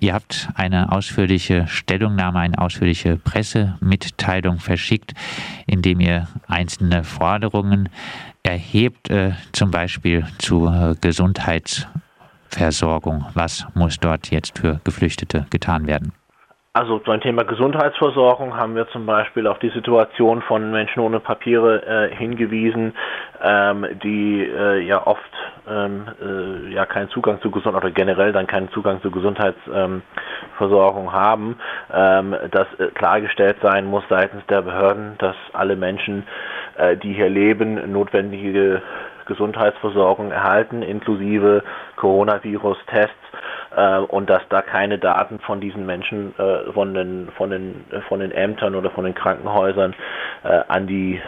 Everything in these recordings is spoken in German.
Ihr habt eine ausführliche Stellungnahme, eine ausführliche Pressemitteilung verschickt, indem ihr einzelne Forderungen erhebt, äh, zum Beispiel zu äh, Gesundheitsversorgung. Was muss dort jetzt für Geflüchtete getan werden? Also beim Thema Gesundheitsversorgung haben wir zum Beispiel auf die Situation von Menschen ohne Papiere äh, hingewiesen, ähm, die äh, ja oft ähm, äh, ja keinen Zugang zu Gesundheit oder generell dann keinen Zugang zu Gesundheitsversorgung ähm, haben, ähm, dass äh, klargestellt sein muss seitens der Behörden, dass alle Menschen, äh, die hier leben, notwendige Gesundheitsversorgung erhalten, inklusive Coronavirus-Tests äh, und dass da keine Daten von diesen Menschen äh, von den von den von den Ämtern oder von den Krankenhäusern äh, an die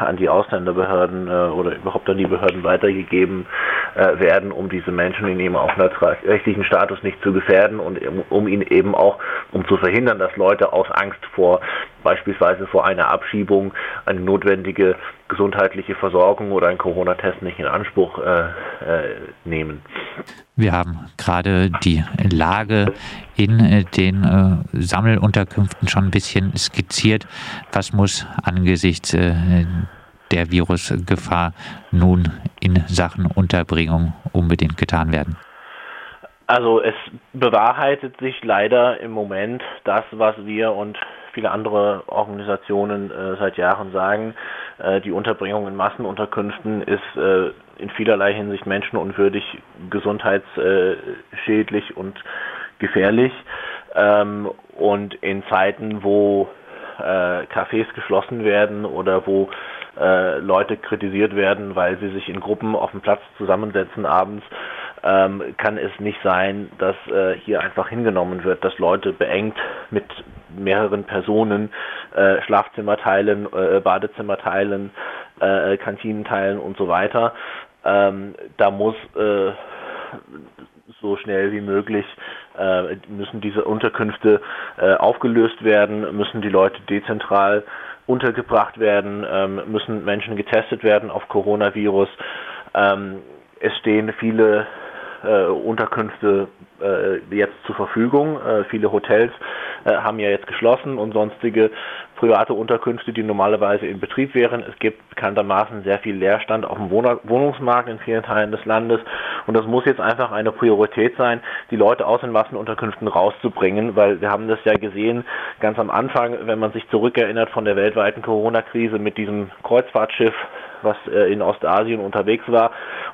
an die Ausländerbehörden äh, oder überhaupt an die Behörden weitergegeben äh, werden, um diese Menschen in ihrem aufenthaltsrechtlichen Status nicht zu gefährden und um, ihn eben auch um zu verhindern, dass Leute aus Angst vor beispielsweise vor einer Abschiebung eine notwendige gesundheitliche Versorgung oder einen Corona-Test nicht in Anspruch äh, äh, nehmen. Wir haben gerade die Lage in äh, den äh, Sammelunterkünften schon ein bisschen skizziert. Was muss angesichts äh, der Virusgefahr nun in Sachen Unterbringung unbedingt getan werden? Also es bewahrheitet sich leider im Moment das, was wir und viele andere Organisationen äh, seit Jahren sagen. Äh, die Unterbringung in Massenunterkünften ist äh, in vielerlei Hinsicht menschenunwürdig, gesundheitsschädlich und gefährlich. Ähm, und in Zeiten, wo äh, Cafés geschlossen werden oder wo äh, Leute kritisiert werden, weil sie sich in Gruppen auf dem Platz zusammensetzen abends, ähm, kann es nicht sein, dass äh, hier einfach hingenommen wird, dass Leute beengt mit mehreren Personen äh, Schlafzimmer teilen, äh, Badezimmer teilen, äh, Kantinen teilen und so weiter. Ähm, da muss äh, so schnell wie möglich äh, müssen diese Unterkünfte äh, aufgelöst werden, müssen die Leute dezentral untergebracht werden, ähm, müssen Menschen getestet werden auf Coronavirus. Ähm, es stehen viele äh, Unterkünfte äh, jetzt zur Verfügung. Äh, viele Hotels äh, haben ja jetzt geschlossen und sonstige private Unterkünfte, die normalerweise in Betrieb wären. Es gibt bekanntermaßen sehr viel Leerstand auf dem Wohnungsmarkt in vielen Teilen des Landes und das muss jetzt einfach eine Priorität sein, die Leute aus den Massenunterkünften rauszubringen, weil wir haben das ja gesehen ganz am Anfang, wenn man sich zurückerinnert von der weltweiten Corona-Krise mit diesem Kreuzfahrtschiff was äh, in Ostasien unterwegs war.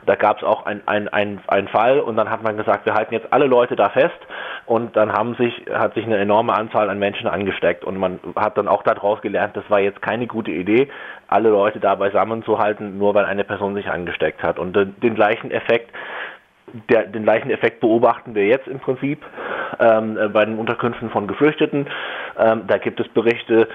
Da gab es auch einen ein, ein Fall und dann hat man gesagt, wir halten jetzt alle Leute da fest und dann haben sich, hat sich eine enorme Anzahl an Menschen angesteckt und man hat dann auch daraus gelernt, das war jetzt keine gute Idee, alle Leute da beisammen zu halten, nur weil eine Person sich angesteckt hat. Und den gleichen Effekt der, den gleichen Effekt beobachten wir jetzt im Prinzip ähm, äh, bei den Unterkünften von Geflüchteten. Ähm, da gibt es Berichte,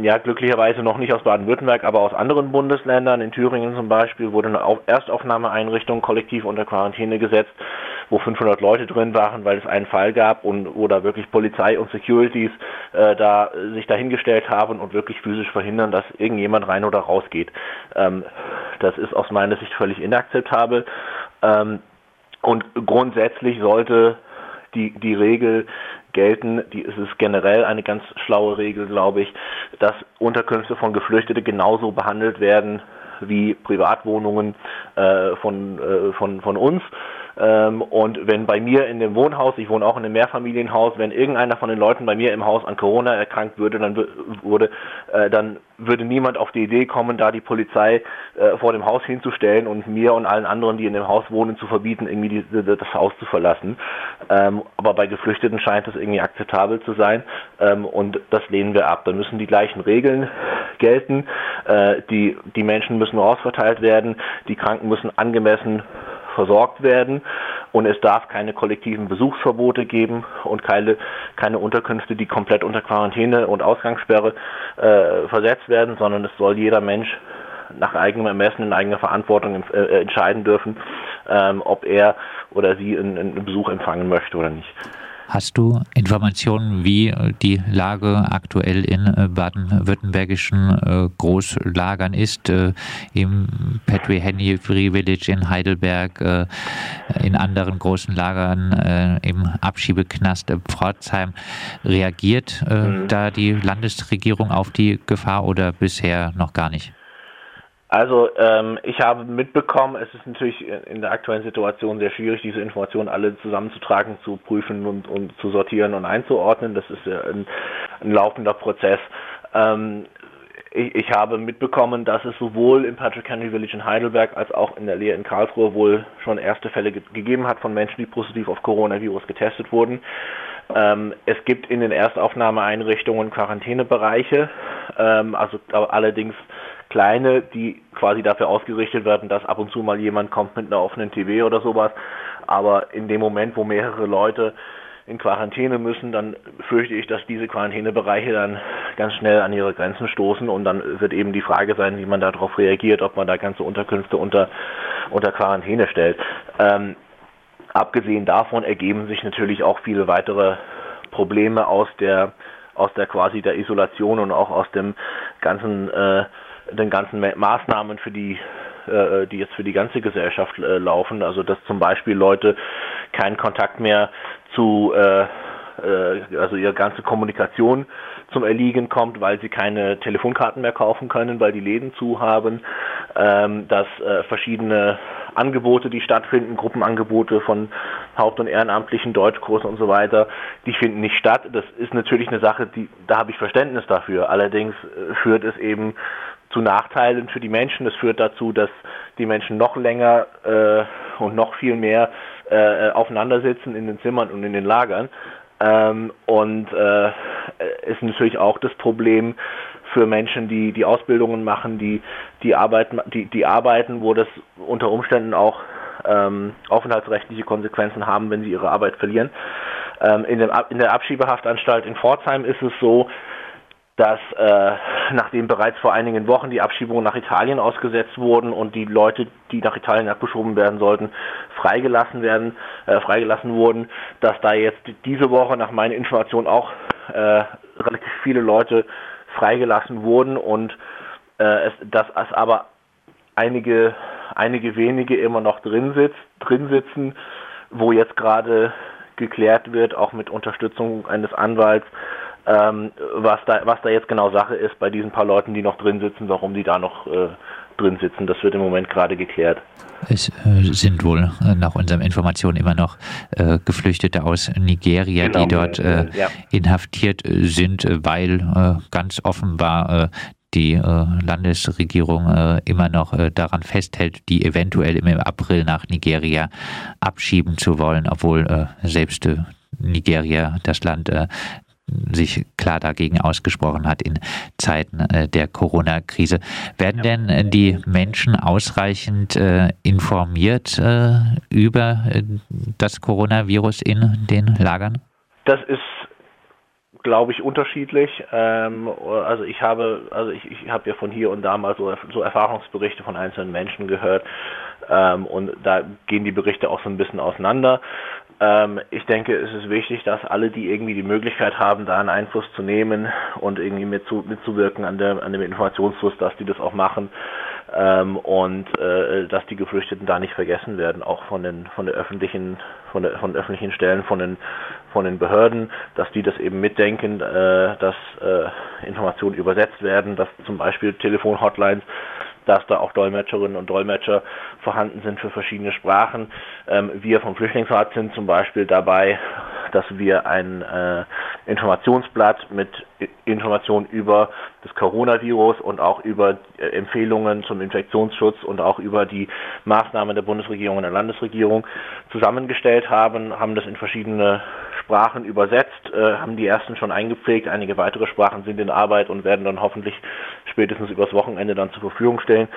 ja glücklicherweise noch nicht aus Baden-Württemberg, aber aus anderen Bundesländern. In Thüringen zum Beispiel wurde eine Erstaufnahmeeinrichtung kollektiv unter Quarantäne gesetzt, wo 500 Leute drin waren, weil es einen Fall gab und wo da wirklich Polizei und Securities äh, da sich dahingestellt haben und wirklich physisch verhindern, dass irgendjemand rein oder rausgeht. Ähm, das ist aus meiner Sicht völlig inakzeptabel. Ähm, und grundsätzlich sollte die, die Regel gelten, die, es generell eine ganz schlaue Regel, glaube ich, dass Unterkünfte von Geflüchteten genauso behandelt werden wie Privatwohnungen äh, von, äh, von, von uns. Ähm, und wenn bei mir in dem Wohnhaus, ich wohne auch in einem Mehrfamilienhaus, wenn irgendeiner von den Leuten bei mir im Haus an Corona erkrankt würde, dann würde, äh, dann würde niemand auf die Idee kommen, da die Polizei äh, vor dem Haus hinzustellen und mir und allen anderen, die in dem Haus wohnen, zu verbieten, irgendwie die, das Haus zu verlassen. Ähm, aber bei Geflüchteten scheint das irgendwie akzeptabel zu sein ähm, und das lehnen wir ab. Da müssen die gleichen Regeln gelten. Äh, die, die Menschen müssen rausverteilt werden, die Kranken müssen angemessen versorgt werden und es darf keine kollektiven Besuchsverbote geben und keine, keine Unterkünfte, die komplett unter Quarantäne und Ausgangssperre äh, versetzt werden, sondern es soll jeder Mensch nach eigenem Ermessen in eigener Verantwortung äh, entscheiden dürfen, ähm, ob er oder sie einen, einen Besuch empfangen möchte oder nicht. Hast du Informationen, wie die Lage aktuell in äh, baden-württembergischen äh, Großlagern ist? Äh, Im Petri Henry Free Village in Heidelberg, in anderen großen Lagern, im Abschiebeknast Pforzheim. Reagiert mhm. da die Landesregierung auf die Gefahr oder bisher noch gar nicht? Also ähm, ich habe mitbekommen, es ist natürlich in der aktuellen Situation sehr schwierig, diese Informationen alle zusammenzutragen, zu prüfen und, und zu sortieren und einzuordnen. Das ist ein, ein laufender Prozess. Ähm, ich, ich, habe mitbekommen, dass es sowohl im Patrick Henry Village in Heidelberg als auch in der Lehr in Karlsruhe wohl schon erste Fälle ge gegeben hat von Menschen, die positiv auf Coronavirus getestet wurden. Ähm, es gibt in den Erstaufnahmeeinrichtungen Quarantänebereiche, ähm, also allerdings kleine, die quasi dafür ausgerichtet werden, dass ab und zu mal jemand kommt mit einer offenen TV oder sowas. Aber in dem Moment, wo mehrere Leute in Quarantäne müssen, dann fürchte ich, dass diese Quarantänebereiche dann ganz schnell an ihre Grenzen stoßen und dann wird eben die Frage sein, wie man darauf reagiert, ob man da ganze Unterkünfte unter, unter Quarantäne stellt. Ähm, abgesehen davon ergeben sich natürlich auch viele weitere Probleme aus der aus der quasi der Isolation und auch aus dem ganzen äh, den ganzen Maßnahmen für die äh, die jetzt für die ganze Gesellschaft äh, laufen. Also dass zum Beispiel Leute keinen Kontakt mehr zu äh, äh, also ihre ganze Kommunikation zum Erliegen kommt, weil sie keine Telefonkarten mehr kaufen können, weil die Läden zu haben, ähm, dass äh, verschiedene Angebote, die stattfinden, Gruppenangebote von Haupt- und Ehrenamtlichen, Deutschkursen und so weiter, die finden nicht statt. Das ist natürlich eine Sache, die, da habe ich Verständnis dafür. Allerdings äh, führt es eben zu Nachteilen für die Menschen. Das führt dazu, dass die Menschen noch länger äh, und noch viel mehr äh, aufeinander sitzen in den Zimmern und in den Lagern. Ähm, und äh, ist natürlich auch das Problem für Menschen, die die Ausbildungen machen, die die arbeiten, die, die arbeiten, wo das unter Umständen auch ähm, aufenthaltsrechtliche Konsequenzen haben, wenn sie ihre Arbeit verlieren. Ähm, in, dem, in der Abschiebehaftanstalt in Pforzheim ist es so, dass äh, nachdem bereits vor einigen Wochen die Abschiebungen nach Italien ausgesetzt wurden und die Leute, die nach Italien abgeschoben werden sollten, freigelassen werden, äh, freigelassen wurden, dass da jetzt diese Woche nach meiner Information auch äh, relativ viele Leute freigelassen wurden und äh, es, dass es aber einige einige wenige immer noch drin sitzt, drin sitzen, wo jetzt gerade geklärt wird, auch mit Unterstützung eines Anwalts, ähm, was, da, was da jetzt genau Sache ist bei diesen paar Leuten, die noch drin sitzen, warum die da noch äh, drin sitzen. Das wird im Moment gerade geklärt. Es äh, sind wohl äh, nach unseren Informationen immer noch äh, Geflüchtete aus Nigeria, genau. die dort äh, ja. inhaftiert sind, weil äh, ganz offenbar die Landesregierung immer noch daran festhält, die eventuell im April nach Nigeria abschieben zu wollen, obwohl selbst Nigeria, das Land, sich klar dagegen ausgesprochen hat in Zeiten äh, der Corona-Krise. Werden denn äh, die Menschen ausreichend äh, informiert über das Coronavirus in den Lagern? Das ist glaube ich, unterschiedlich. Ähm, also ich habe, also ich, ich habe ja von hier und da mal so, so Erfahrungsberichte von einzelnen Menschen gehört ähm, und da gehen die Berichte auch so ein bisschen auseinander. Ähm, ich denke, es ist wichtig, dass alle, die irgendwie die Möglichkeit haben, da einen Einfluss zu nehmen und irgendwie mitzu, mitzuwirken an, der, an dem Informationsfluss, dass die das auch machen ähm, und äh, dass die Geflüchteten da nicht vergessen werden, auch von den von der öffentlichen von der von öffentlichen Stellen, von den von den Behörden, dass die das eben mitdenken, äh, dass äh, Informationen übersetzt werden, dass zum Beispiel Telefonhotlines dass da auch Dolmetscherinnen und Dolmetscher vorhanden sind für verschiedene Sprachen. Ähm, wir vom Flüchtlingsrat sind zum Beispiel dabei, dass wir ein äh, Informationsblatt mit Informationen über das Coronavirus und auch über äh, Empfehlungen zum Infektionsschutz und auch über die Maßnahmen der Bundesregierung und der Landesregierung zusammengestellt haben, haben das in verschiedene Sprachen übersetzt, äh, haben die ersten schon eingepflegt, einige weitere Sprachen sind in Arbeit und werden dann hoffentlich spätestens übers Wochenende dann zur Verfügung stellen.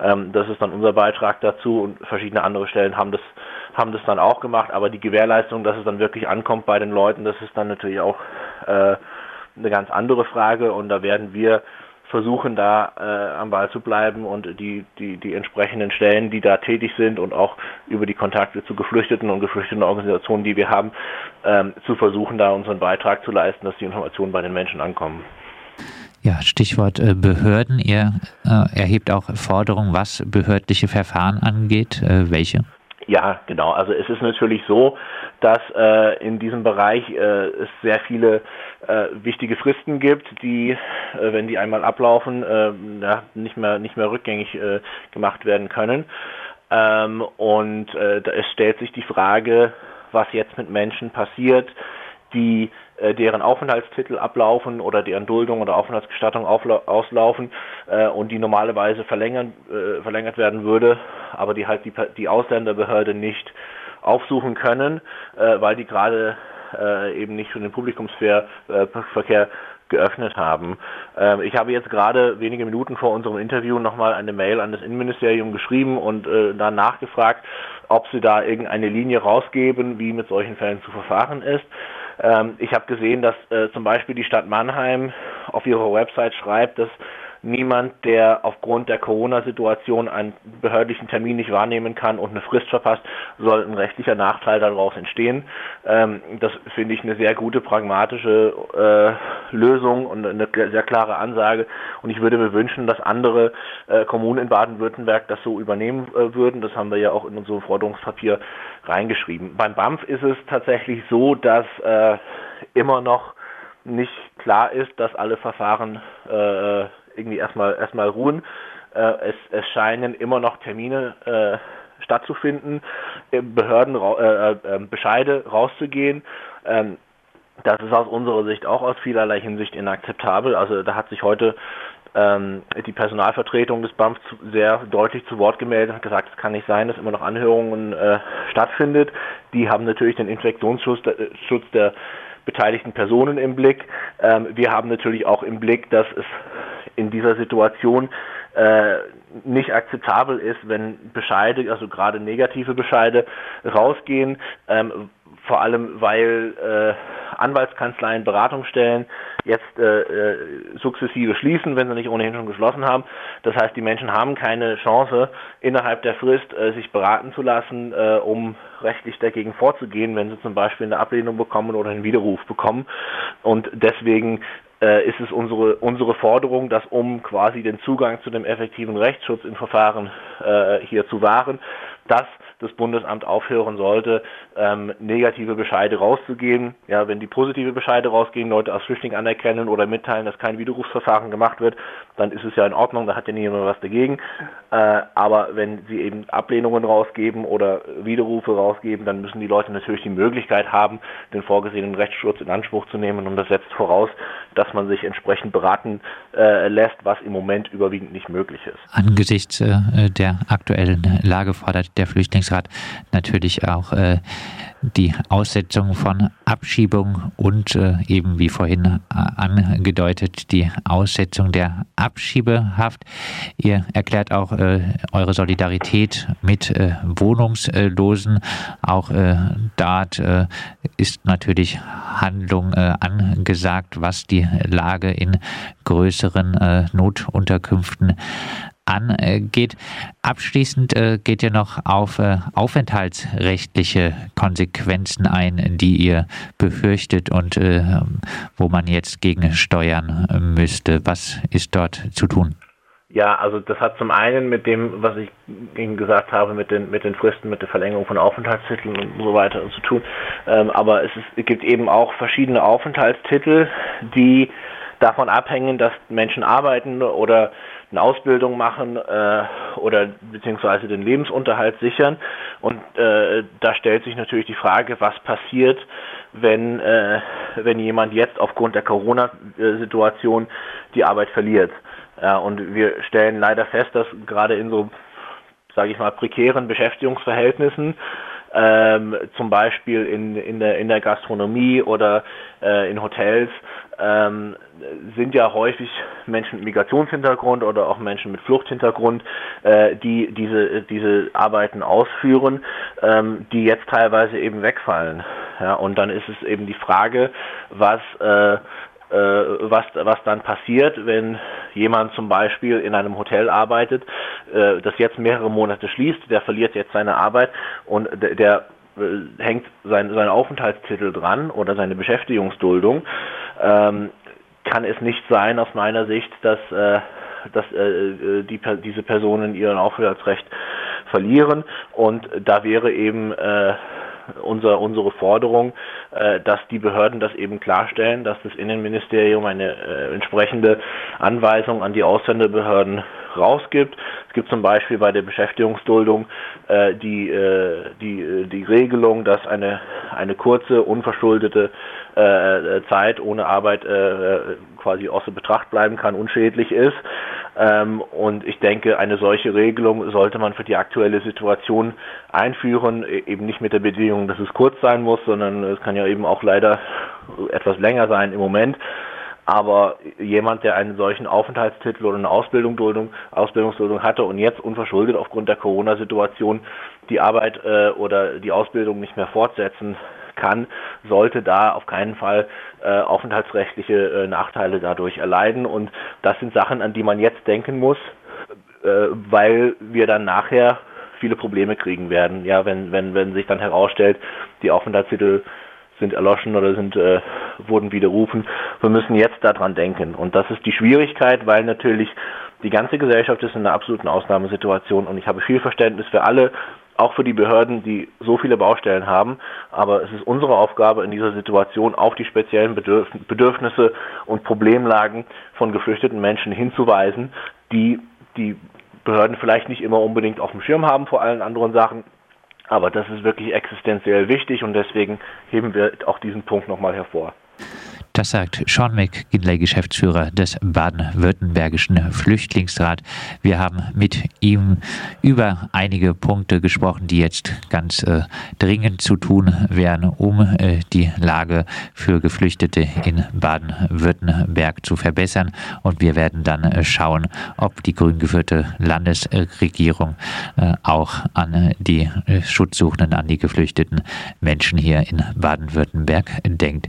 Ähm, das ist dann unser Beitrag dazu und verschiedene andere Stellen haben das haben das dann auch gemacht, aber die Gewährleistung, dass es dann wirklich ankommt bei den Leuten, das ist dann natürlich auch äh, eine ganz andere Frage und da werden wir versuchen da äh, am Ball zu bleiben und die, die, die entsprechenden Stellen, die da tätig sind und auch über die Kontakte zu Geflüchteten und geflüchteten Organisationen, die wir haben, ähm, zu versuchen, da unseren Beitrag zu leisten, dass die Informationen bei den Menschen ankommen. Ja, Stichwort äh, Behörden. Ihr äh, erhebt auch Forderungen, was behördliche Verfahren angeht. Äh, welche? Ja, genau. Also es ist natürlich so, dass äh, in diesem Bereich äh, es sehr viele äh, wichtige Fristen gibt, die, wenn die einmal ablaufen, ja, nicht mehr nicht mehr rückgängig gemacht werden können. Ähm, und es stellt sich die Frage, was jetzt mit Menschen passiert, die deren Aufenthaltstitel ablaufen oder deren Duldung oder Aufenthaltsgestattung auslaufen äh, und die normalerweise verlängern, äh, verlängert werden würde, aber die halt die, die Ausländerbehörde nicht aufsuchen können, äh, weil die gerade äh, eben nicht für den Publikumsverkehr äh, geöffnet haben. Ähm, ich habe jetzt gerade wenige Minuten vor unserem Interview nochmal eine Mail an das Innenministerium geschrieben und äh, dann nachgefragt, ob sie da irgendeine Linie rausgeben, wie mit solchen Fällen zu verfahren ist. Ähm, ich habe gesehen, dass äh, zum Beispiel die Stadt Mannheim auf ihrer Website schreibt, dass niemand, der aufgrund der Corona-Situation einen behördlichen Termin nicht wahrnehmen kann und eine Frist verpasst, soll ein rechtlicher Nachteil daraus entstehen. Ähm, das finde ich eine sehr gute pragmatische äh, Lösung und eine sehr klare Ansage. Und ich würde mir wünschen, dass andere äh, Kommunen in Baden-Württemberg das so übernehmen äh, würden. Das haben wir ja auch in unserem Forderungspapier reingeschrieben. Beim BAMF ist es tatsächlich so, dass äh, immer noch nicht klar ist, dass alle Verfahren äh, irgendwie erstmal erstmal ruhen. Äh, es, es scheinen immer noch Termine äh, stattzufinden, Behörden äh, äh, Bescheide rauszugehen. Ähm, das ist aus unserer Sicht auch aus vielerlei Hinsicht inakzeptabel. Also da hat sich heute ähm, die Personalvertretung des BAMF zu, sehr deutlich zu Wort gemeldet und gesagt, es kann nicht sein, dass immer noch Anhörungen äh, stattfindet. Die haben natürlich den Infektionsschutz der, Schutz der beteiligten Personen im Blick. Ähm, wir haben natürlich auch im Blick, dass es in dieser Situation äh, nicht akzeptabel ist, wenn Bescheide, also gerade negative Bescheide, rausgehen, ähm, vor allem weil äh, Anwaltskanzleien, Beratungsstellen jetzt äh, äh, sukzessive schließen, wenn sie nicht ohnehin schon geschlossen haben. Das heißt, die Menschen haben keine Chance, innerhalb der Frist äh, sich beraten zu lassen, äh, um rechtlich dagegen vorzugehen, wenn sie zum Beispiel eine Ablehnung bekommen oder einen Widerruf bekommen. Und deswegen äh, ist es unsere, unsere Forderung, dass um quasi den Zugang zu dem effektiven Rechtsschutz in Verfahren äh, hier zu wahren, dass das Bundesamt aufhören sollte, ähm, negative Bescheide rauszugeben. Ja, wenn die positive Bescheide rausgehen, Leute als Flüchtling anerkennen oder mitteilen, dass kein Widerrufsverfahren gemacht wird, dann ist es ja in Ordnung, da hat ja niemand was dagegen. Äh, aber wenn sie eben Ablehnungen rausgeben oder Widerrufe rausgeben, dann müssen die Leute natürlich die Möglichkeit haben, den vorgesehenen Rechtsschutz in Anspruch zu nehmen. Und das setzt voraus, dass man sich entsprechend beraten äh, lässt, was im Moment überwiegend nicht möglich ist. Angesichts äh, der aktuellen Lage fordert der Flüchtlingsrat natürlich auch äh, die Aussetzung von Abschiebung und äh, eben wie vorhin äh, angedeutet die Aussetzung der Abschiebehaft. Ihr erklärt auch äh, eure Solidarität mit äh, Wohnungslosen. Auch äh, dort äh, ist natürlich Handlung angesagt, was die Lage in größeren Notunterkünften angeht. Abschließend äh, geht ihr noch auf äh, aufenthaltsrechtliche Konsequenzen ein, die ihr befürchtet und äh, wo man jetzt gegen steuern müsste. Was ist dort zu tun? Ja, also das hat zum einen mit dem, was ich Ihnen gesagt habe, mit den, mit den Fristen, mit der Verlängerung von Aufenthaltstiteln und so weiter zu tun. Ähm, aber es, ist, es gibt eben auch verschiedene Aufenthaltstitel, die davon abhängen, dass Menschen arbeiten oder eine Ausbildung machen äh, oder beziehungsweise den Lebensunterhalt sichern. Und äh, da stellt sich natürlich die Frage, was passiert, wenn, äh, wenn jemand jetzt aufgrund der Corona-Situation die Arbeit verliert. Und wir stellen leider fest, dass gerade in so, sage ich mal, prekären Beschäftigungsverhältnissen ähm, zum Beispiel in, in, der, in der Gastronomie oder äh, in Hotels, ähm, sind ja häufig Menschen mit Migrationshintergrund oder auch Menschen mit Fluchthintergrund, äh, die diese, diese Arbeiten ausführen, ähm, die jetzt teilweise eben wegfallen. Ja, und dann ist es eben die Frage, was, äh, äh, was, was dann passiert, wenn jemand zum Beispiel in einem Hotel arbeitet, äh, das jetzt mehrere Monate schließt, der verliert jetzt seine Arbeit und der, hängt sein, sein Aufenthaltstitel dran oder seine Beschäftigungsduldung, ähm, kann es nicht sein aus meiner Sicht, dass, äh, dass äh, die, diese Personen ihren Aufenthaltsrecht verlieren. Und da wäre eben äh, unser, unsere Forderung, äh, dass die Behörden das eben klarstellen, dass das Innenministerium eine äh, entsprechende Anweisung an die Ausländerbehörden rausgibt. Es gibt zum Beispiel bei der Beschäftigungsduldung äh, die, äh, die, äh, die Regelung, dass eine, eine kurze, unverschuldete äh, Zeit ohne Arbeit äh, quasi außer Betracht bleiben kann, unschädlich ist. Ähm, und ich denke, eine solche Regelung sollte man für die aktuelle Situation einführen, e-, eben nicht mit der Bedingung, dass es kurz sein muss, sondern es kann ja eben auch leider etwas länger sein im Moment. Aber jemand, der einen solchen Aufenthaltstitel oder eine Ausbildungsduldung, Ausbildungsduldung hatte und jetzt unverschuldet aufgrund der Corona-Situation die Arbeit äh, oder die Ausbildung nicht mehr fortsetzen kann, sollte da auf keinen Fall äh, aufenthaltsrechtliche äh, Nachteile dadurch erleiden. Und das sind Sachen, an die man jetzt denken muss, äh, weil wir dann nachher viele Probleme kriegen werden. Ja, wenn, wenn, wenn sich dann herausstellt, die Aufenthaltstitel sind erloschen oder sind äh, wurden widerrufen. Wir müssen jetzt daran denken. Und das ist die Schwierigkeit, weil natürlich die ganze Gesellschaft ist in einer absoluten Ausnahmesituation und ich habe viel Verständnis für alle, auch für die Behörden, die so viele Baustellen haben. Aber es ist unsere Aufgabe in dieser Situation auf die speziellen Bedürfnisse und Problemlagen von geflüchteten Menschen hinzuweisen, die die Behörden vielleicht nicht immer unbedingt auf dem Schirm haben vor allen anderen Sachen, aber das ist wirklich existenziell wichtig und deswegen heben wir auch diesen Punkt nochmal hervor. Das sagt Sean McGinley, Geschäftsführer des Baden-Württembergischen Flüchtlingsrat. Wir haben mit ihm über einige Punkte gesprochen, die jetzt ganz äh, dringend zu tun wären, um äh, die Lage für Geflüchtete in Baden-Württemberg zu verbessern. Und wir werden dann äh, schauen, ob die grün geführte Landesregierung äh, auch an die äh, Schutzsuchenden, an die geflüchteten Menschen hier in Baden-Württemberg denkt.